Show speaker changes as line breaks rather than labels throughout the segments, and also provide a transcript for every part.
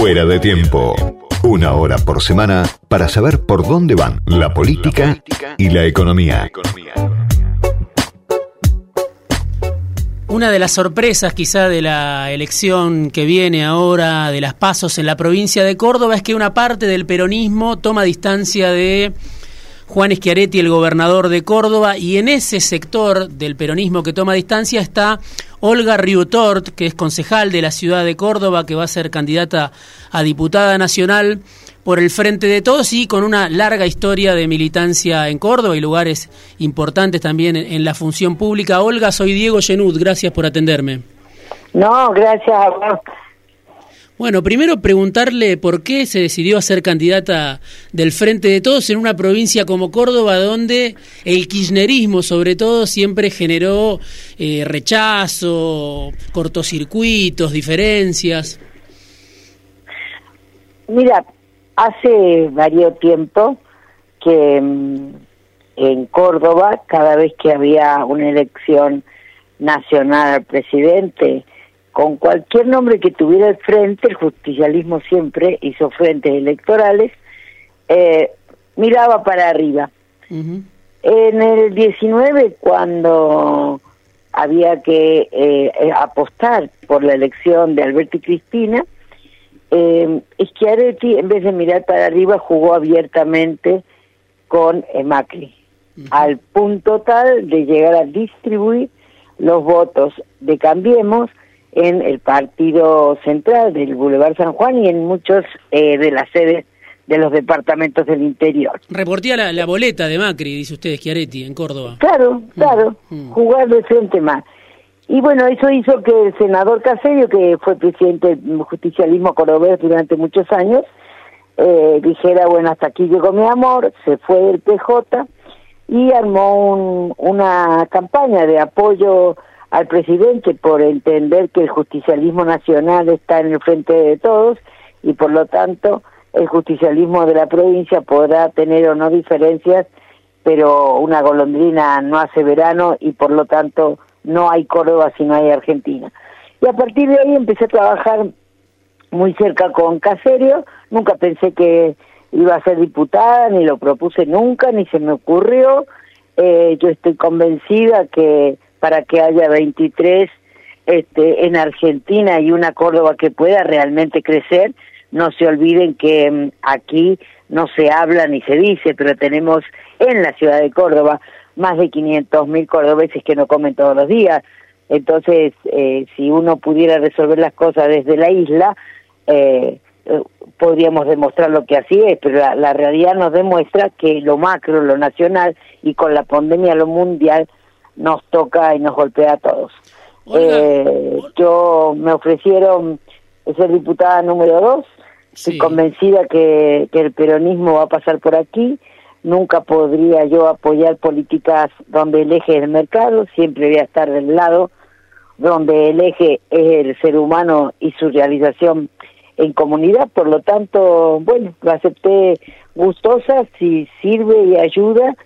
Fuera de tiempo. Una hora por semana para saber por dónde van la política y la economía.
Una de las sorpresas quizá de la elección que viene ahora de las pasos en la provincia de Córdoba es que una parte del peronismo toma distancia de Juan Schiaretti, el gobernador de Córdoba, y en ese sector del peronismo que toma distancia está Olga Riutort, que es concejal de la ciudad de Córdoba, que va a ser candidata a diputada nacional por el Frente de Todos y con una larga historia de militancia en Córdoba y lugares importantes también en, la función pública. Olga, soy Diego Genud, gracias por atenderme.
No, gracias a vos.
Bueno, primero preguntarle por qué se decidió a ser candidata del Frente de Todos en una provincia como Córdoba, donde el kirchnerismo, sobre todo, siempre generó eh, rechazo, cortocircuitos, diferencias.
Mira, hace varios tiempo que mm, en Córdoba, cada vez que había una elección nacional al presidente, con cualquier nombre que tuviera el frente, el justicialismo siempre hizo frentes electorales, eh, miraba para arriba. En el 19, cuando había que eh, eh, apostar por la elección de Alberto y Cristina, eh, Schiaretti, en vez de mirar para arriba, jugó abiertamente con Macri, al punto tal de llegar a distribuir los votos de Cambiemos en el partido central del Boulevard San Juan y en muchos eh, de las sedes de los departamentos del interior.
Reportía la, boleta de Macri, dice usted, Schiaretti, en Córdoba.
Claro, mm, claro, mm. jugar de frente más. Y bueno, eso hizo que el senador Caserio, que fue presidente del justicialismo cordobés durante muchos años, eh, dijera, bueno, hasta aquí llegó mi amor, se fue del PJ y armó una campaña de apoyo al presidente por entender que el justicialismo nacional está en el frente de todos y por lo tanto el justicialismo de la provincia podrá tener o no diferencias, pero una golondrina no hace verano y por lo tanto no hay Córdoba si no hay Argentina. Y a partir de ahí empecé a trabajar muy cerca con Caserio, nunca pensé que iba a ser diputada, ni lo propuse nunca, ni se me ocurrió. Eh, yo estoy convencida que para que haya 23 este, en Argentina y una Córdoba que pueda realmente crecer. No se olviden que mm, aquí no se habla ni se dice, pero tenemos en la ciudad de Córdoba más de 500 mil cordobeses que no comen todos los días. Entonces, eh, si uno pudiera resolver las cosas desde la isla, eh, podríamos demostrar lo que así es, pero la, la realidad nos demuestra que lo macro, lo nacional y con la pandemia lo mundial nos toca y nos golpea a todos. Eh, yo me ofrecieron ser diputada número dos, estoy convencida que, que el peronismo va a pasar por aquí, nunca podría yo apoyar políticas donde el eje es el mercado, siempre voy a estar del lado donde el eje es el ser humano y su realización en comunidad, por lo tanto, bueno, lo acepté gustosa, si sirve y ayuda,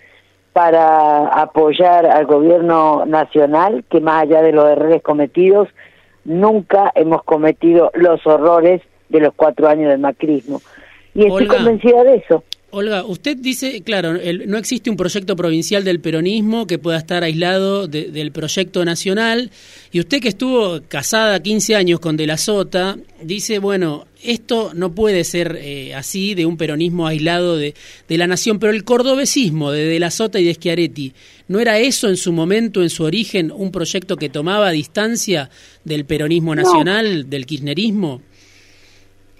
para apoyar al gobierno nacional, que más allá de los errores cometidos, nunca hemos cometido los horrores de los cuatro años del macrismo. Y estoy convencida de eso.
Olga, usted dice, claro, no existe un proyecto provincial del peronismo que pueda estar aislado del proyecto nacional, y usted que estuvo casada 15 años con De la Sota, dice, bueno, esto no puede ser eh, así de un peronismo aislado de, la nación, pero el cordobesismo de De la Sota y de Schiaretti, ¿no era eso en su momento, en su origen, un proyecto que tomaba distancia del peronismo nacional, del kirchnerismo?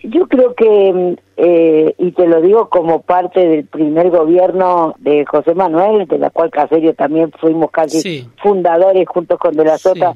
Yo creo que, eh, y te lo digo como parte del primer gobierno de José Manuel, de la cual Caserio también fuimos casi fundadores juntos con De la Sota,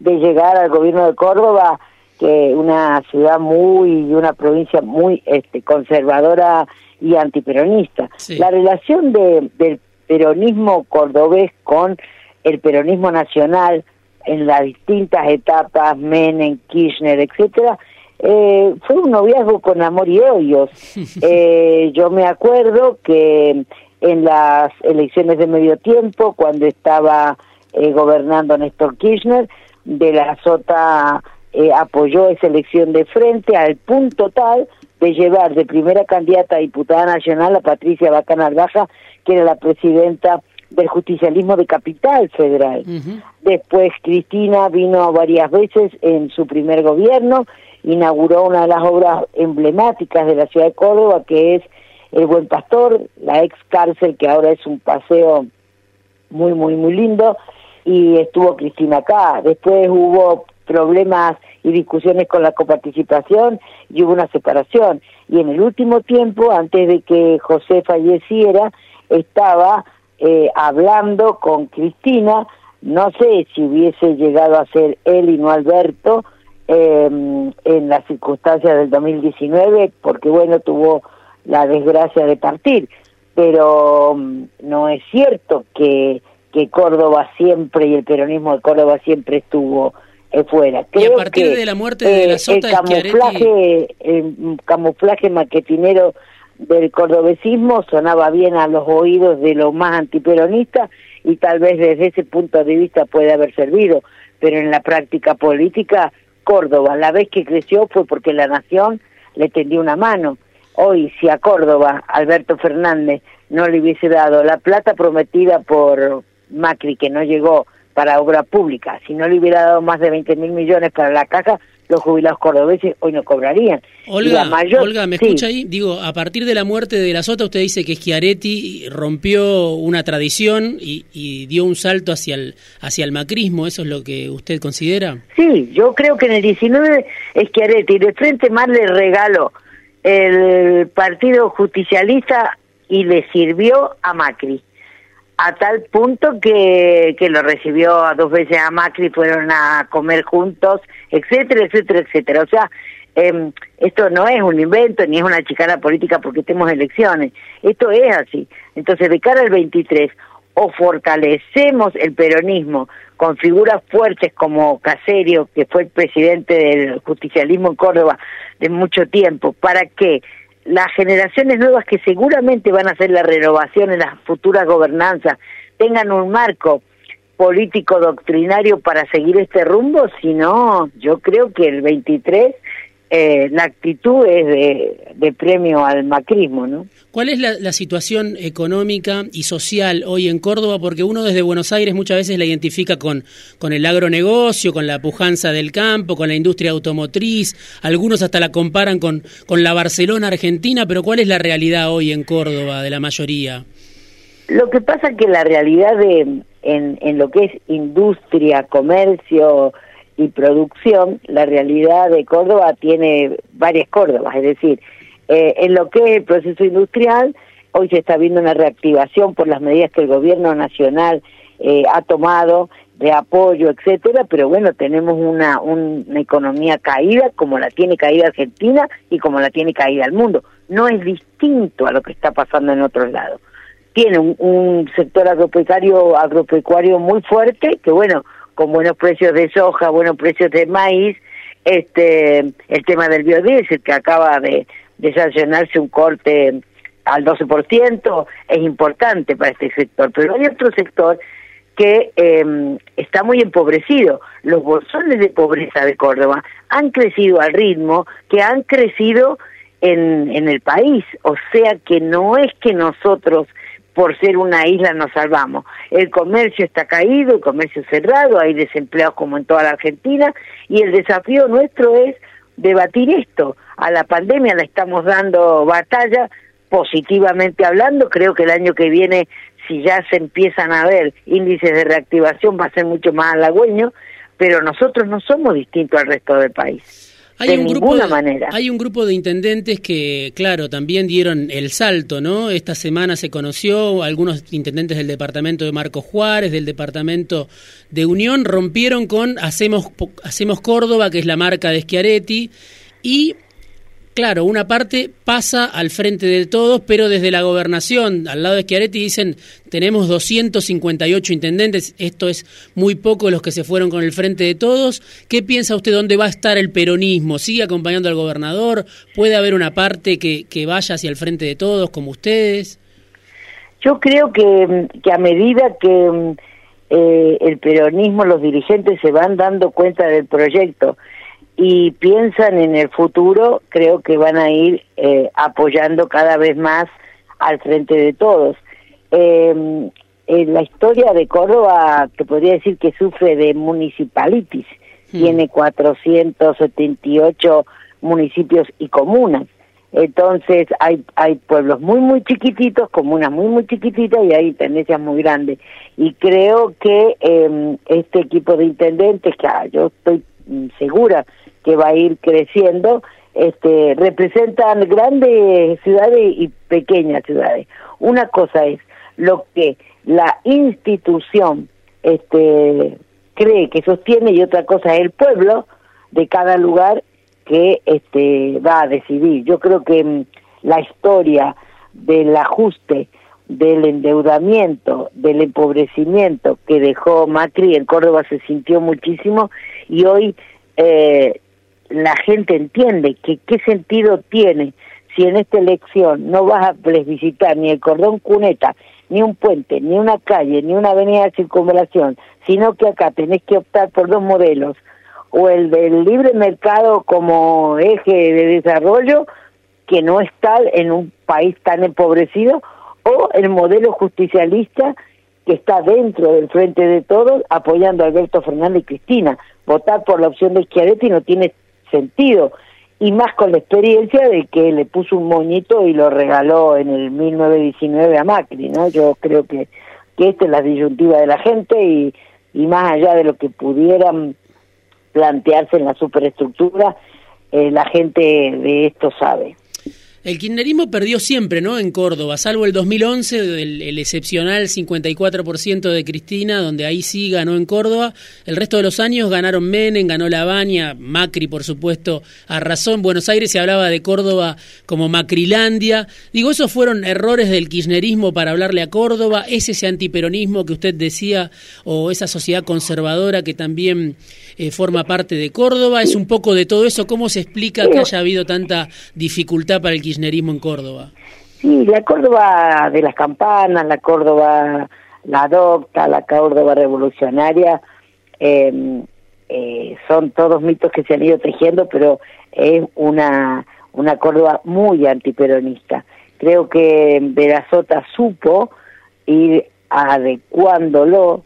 de llegar al gobierno de Córdoba, que una ciudad muy, y una provincia muy este, conservadora y antiperonista. La relación de, del peronismo cordobés con el peronismo nacional en las distintas etapas, Menem, Kirchner, etcétera, eh, fue un noviazgo con amor y odios. Eh, yo me acuerdo que en las elecciones de medio tiempo, cuando estaba eh, gobernando Néstor Kirchner, de la Sota eh, apoyó esa elección de frente al punto tal de llevar de primera candidata a diputada nacional a Patricia Bacanal Baja, que era la presidenta del justicialismo de Capital Federal. Después Cristina vino varias veces en su primer gobierno, inauguró una de las obras emblemáticas de la ciudad de Córdoba, que es El Buen Pastor, la ex cárcel, que ahora es un paseo muy, muy, muy lindo, y estuvo Cristina acá. Después hubo problemas y discusiones con la coparticipación y hubo una separación. Y en el último tiempo, antes de que José falleciera, estaba eh, hablando con Cristina, no sé si hubiese llegado a ser él y no Alberto eh, en las circunstancias del 2019, porque bueno, tuvo la desgracia de partir, pero mm, no es cierto que, que Córdoba siempre y el peronismo de Córdoba siempre estuvo eh, fuera.
y a partir de la muerte de la Sota
el camuflaje, el camuflaje maquetinero del cordobesismo sonaba bien a los oídos de los más antiperonistas y tal vez desde ese punto de vista puede haber servido, pero en la práctica política, Córdoba, la vez que creció fue porque la nación le tendió una mano. Hoy, si a Córdoba, Alberto Fernández, no le hubiese dado la plata prometida por Macri, que no llegó para obra pública, si no le hubiera dado más de 20 mil millones para la caja, los jubilados cordobeses hoy no cobrarían.
Olga, Olga ¿me escucha ahí? Digo, a partir de la muerte de la Sota, usted dice que Schiaretti rompió una tradición y, dio un salto hacia el, hacia el macrismo, ¿eso es lo que usted considera?
Sí, yo creo que en el 19 Schiaretti de frente más le regaló el Partido Justicialista y le sirvió a Macri a tal punto que, que lo recibió a dos veces a Macri, fueron a comer juntos, etcétera, etcétera, etcétera. O sea, eh, esto no es un invento ni es una chicana política porque tenemos elecciones, esto es así. Entonces, de cara al 23, o fortalecemos el peronismo con figuras fuertes como Caserio, que fue el presidente del justicialismo en Córdoba de mucho tiempo, para que las generaciones nuevas que seguramente van a hacer la renovación en las futuras gobernanzas tengan un marco político doctrinario para seguir este rumbo, si no, yo creo que el 23 eh, la actitud es de, premio al macrismo, ¿no?
¿Cuál es la, situación económica y social hoy en Córdoba? Porque uno desde Buenos Aires muchas veces la identifica con, con el agronegocio, con la pujanza del campo, con la industria automotriz, algunos hasta la comparan con, con la Barcelona argentina, pero ¿cuál es la realidad hoy en Córdoba de la mayoría?
Lo que pasa es que la realidad de, en, en lo que es industria, comercio, y producción, la realidad de Córdoba tiene varias Córdobas, es decir, eh, en lo que es el proceso industrial, hoy se está viendo una reactivación por las medidas que el gobierno nacional eh, ha tomado de apoyo, etcétera, pero bueno, tenemos una, una economía caída como la tiene caída Argentina y como la tiene caída el mundo. No es distinto a lo que está pasando en otros lados. Tiene un, un sector agropecuario, agropecuario muy fuerte, que bueno, con buenos precios de soja, buenos precios de maíz, este el tema del biodiesel que acaba de, de un corte al 12% es importante para este sector, pero hay otro sector que eh, está muy empobrecido. Los bolsones de pobreza de Córdoba han crecido al ritmo que han crecido en el país, o sea que no es que nosotros por ser una isla nos salvamos. El comercio está caído, el comercio cerrado, hay desempleados como en toda la Argentina y el desafío nuestro es debatir esto. A la pandemia la estamos dando batalla, positivamente hablando, creo que el año que viene, si ya se empiezan a ver índices de reactivación, va a ser mucho más halagüeño, pero nosotros no somos distintos al resto del país. Hay un
grupo
de, manera.
Hay un grupo de intendentes que, claro, también dieron el salto, ¿no? Esta semana se conoció, algunos intendentes del departamento de Marcos Juárez, del departamento de Unión, rompieron con Hacemos, Hacemos Córdoba, que es la marca de Schiaretti, y claro, una parte pasa al frente de todos, pero desde la gobernación, al lado de Schiaretti, dicen, tenemos 258 intendentes, esto es muy poco los que se fueron con el frente de todos. ¿Qué piensa usted dónde va a estar el peronismo? ¿Sigue acompañando al gobernador? ¿Puede haber una parte que, vaya hacia el frente de todos, como ustedes?
Yo creo que, que a medida que eh, el peronismo, los dirigentes se van dando cuenta del proyecto, y piensan en el futuro, creo que van a ir eh, apoyando cada vez más al frente de todos. Eh, en la historia de Córdoba, te podría decir que sufre de municipalitis, hmm. tiene 478 municipios y comunas. Entonces hay hay pueblos muy muy chiquititos, comunas muy muy chiquititas y hay tendencias muy grandes. Y creo que eh, este equipo de intendentes, que ah, yo estoy segura que va a ir creciendo, este representan grandes ciudades y pequeñas ciudades. Una cosa es lo que la institución este cree que sostiene y otra cosa es el pueblo de cada lugar que este va a decidir. Yo creo que mm, la historia del ajuste, del endeudamiento, del empobrecimiento que dejó Macri en Córdoba se sintió muchísimo y hoy eh, la gente entiende que qué sentido tiene si en esta elección no vas a plebiscitar ni el cordón cuneta, ni un puente, ni una calle, ni una avenida de circunvalación, sino que acá tenés que optar por dos modelos, o el del libre mercado como eje de desarrollo, que no es tal en un país tan empobrecido, o el modelo justicialista que está dentro del frente de todos apoyando a Alberto Fernández y Cristina. Votar por la opción de Schiaretti no tiene sentido, y más con la experiencia de que le puso un moñito y lo regaló en el 1919 a Macri, ¿no? Yo creo que, que esta es la disyuntiva de la gente y, más allá de lo que pudieran plantearse en la superestructura, eh, la gente de esto sabe.
El kirchnerismo perdió siempre, ¿no? En Córdoba, salvo el 2011, el, excepcional 54% de Cristina, donde ahí sí ganó en Córdoba. El resto de los años ganaron Menem, ganó Lavagna, Macri, por supuesto, a razón. Buenos Aires se hablaba de Córdoba como Macrilandia. Digo, esos fueron errores del kirchnerismo para hablarle a Córdoba. ¿Es ese antiperonismo que usted decía, o esa sociedad conservadora que también eh, forma parte de Córdoba? ¿Es un poco de todo eso? ¿Cómo se explica que haya habido tanta dificultad para el kirchnerismo? En Córdoba.
Sí, la Córdoba de las campanas, la Córdoba la docta, la Córdoba revolucionaria, em, eh, son todos mitos que se han ido tejiendo, pero es una, una Córdoba muy antiperonista. Creo que Verazota supo ir adecuándolo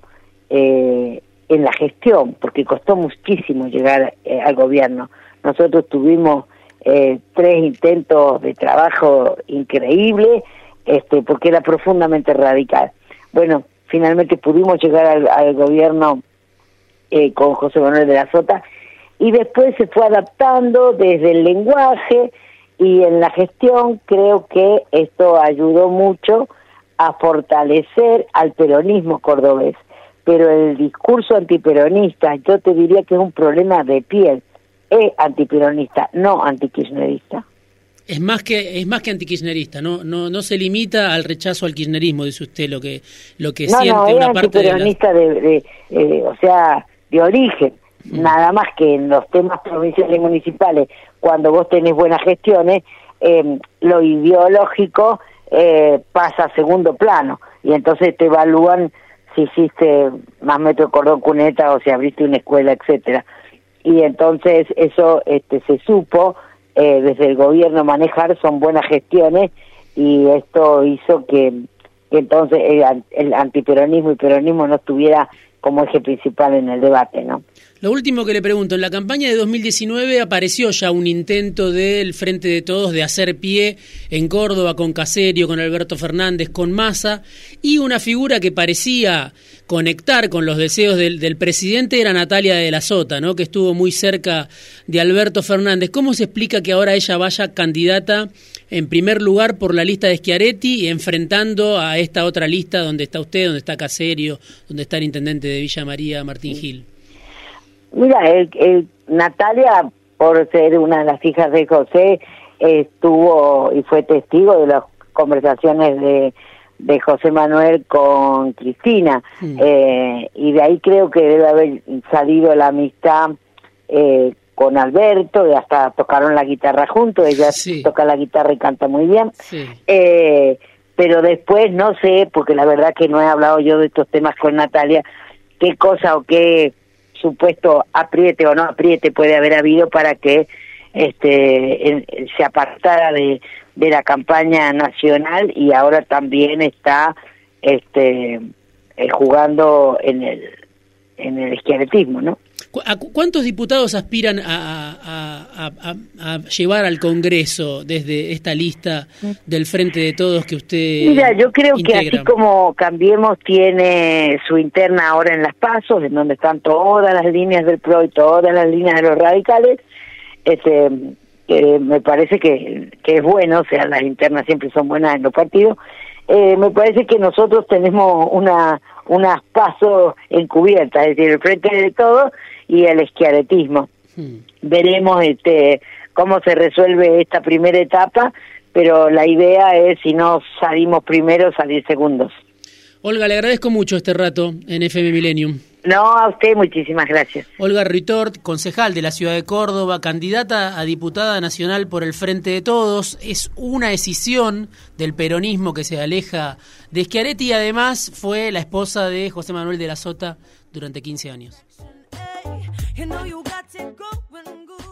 eh, en la gestión, porque costó muchísimo llegar eh, al gobierno. Nosotros tuvimos eh, tres intentos de trabajo increíbles, este, porque era profundamente radical. Bueno, finalmente pudimos llegar al, gobierno eh, con José Manuel de la Sota y después se fue adaptando desde el lenguaje y en la gestión creo que esto ayudó mucho a fortalecer al peronismo cordobés. Pero el discurso antiperonista yo te diría que es un problema de piel es antiperonista, no antikirchnerista.
Es más que es más que antikirchnerista, no no no se limita al rechazo al kirchnerismo, dice usted lo que lo que siente
no,
una parte
de, de, eh, o sea, de origen, mm. nada más que en los temas provinciales y municipales, cuando vos tenés buenas gestiones, eh, lo ideológico eh, pasa a segundo plano y entonces te evalúan si hiciste más metro cordón cuneta o si abriste una escuela, etcétera y entonces eso este, se supo eh, desde el gobierno manejar, son buenas gestiones y esto hizo que, entonces el, el antiperonismo y peronismo no estuviera como eje principal en el debate, ¿no?
Lo último que le pregunto, en la campaña de 2019 apareció ya un intento del Frente de Todos de hacer pie en Córdoba con Caserio, con Alberto Fernández, con Massa, y una figura que parecía conectar con los deseos del, presidente era Natalia de la Sota, ¿no? que estuvo muy cerca de Alberto Fernández. ¿Cómo se explica que ahora ella vaya candidata en primer lugar por la lista de Schiaretti, enfrentando a esta otra lista donde está usted, donde está Caserio, donde está el intendente de Villa María, Martín Gil?
Mira, el, Natalia, por ser una de las hijas de José, estuvo y fue testigo de las conversaciones de, de José Manuel con Cristina. Eh, y de ahí creo que debe haber salido la amistad eh, con Alberto, y hasta tocaron la guitarra juntos, ella toca la guitarra y canta muy bien. Eh, pero después no sé, porque la verdad que no he hablado yo de estos temas con Natalia, qué cosa o qué supuesto apriete o no apriete puede haber habido para que este se apartara de, de la campaña nacional y ahora también está este eh, jugando en el en el ¿no?
¿Cuántos diputados aspiran a, llevar al Congreso desde esta lista del Frente de Todos que usted
Mira, yo creo que así como Cambiemos tiene su interna ahora en las pasos, en donde están todas las líneas del PRO y todas las líneas de los radicales, este, me parece que, que es bueno, o sea, las internas siempre son buenas en los partidos, eh, me parece que nosotros tenemos una unas pasos encubiertas, es decir, el frente de todo y el esquiaretismo. Hmm. Veremos este cómo se resuelve esta primera etapa, pero la idea es, si no salimos primero, salir segundos.
Olga, le agradezco mucho este rato en FM Millennium.
No, a usted muchísimas gracias.
Olga Ritort, concejal de la ciudad de Córdoba, candidata a diputada nacional por el Frente de Todos. Es una decisión del peronismo que se aleja de Schiaretti y además fue la esposa de José Manuel de la Sota durante 15 años. You know you got it going good.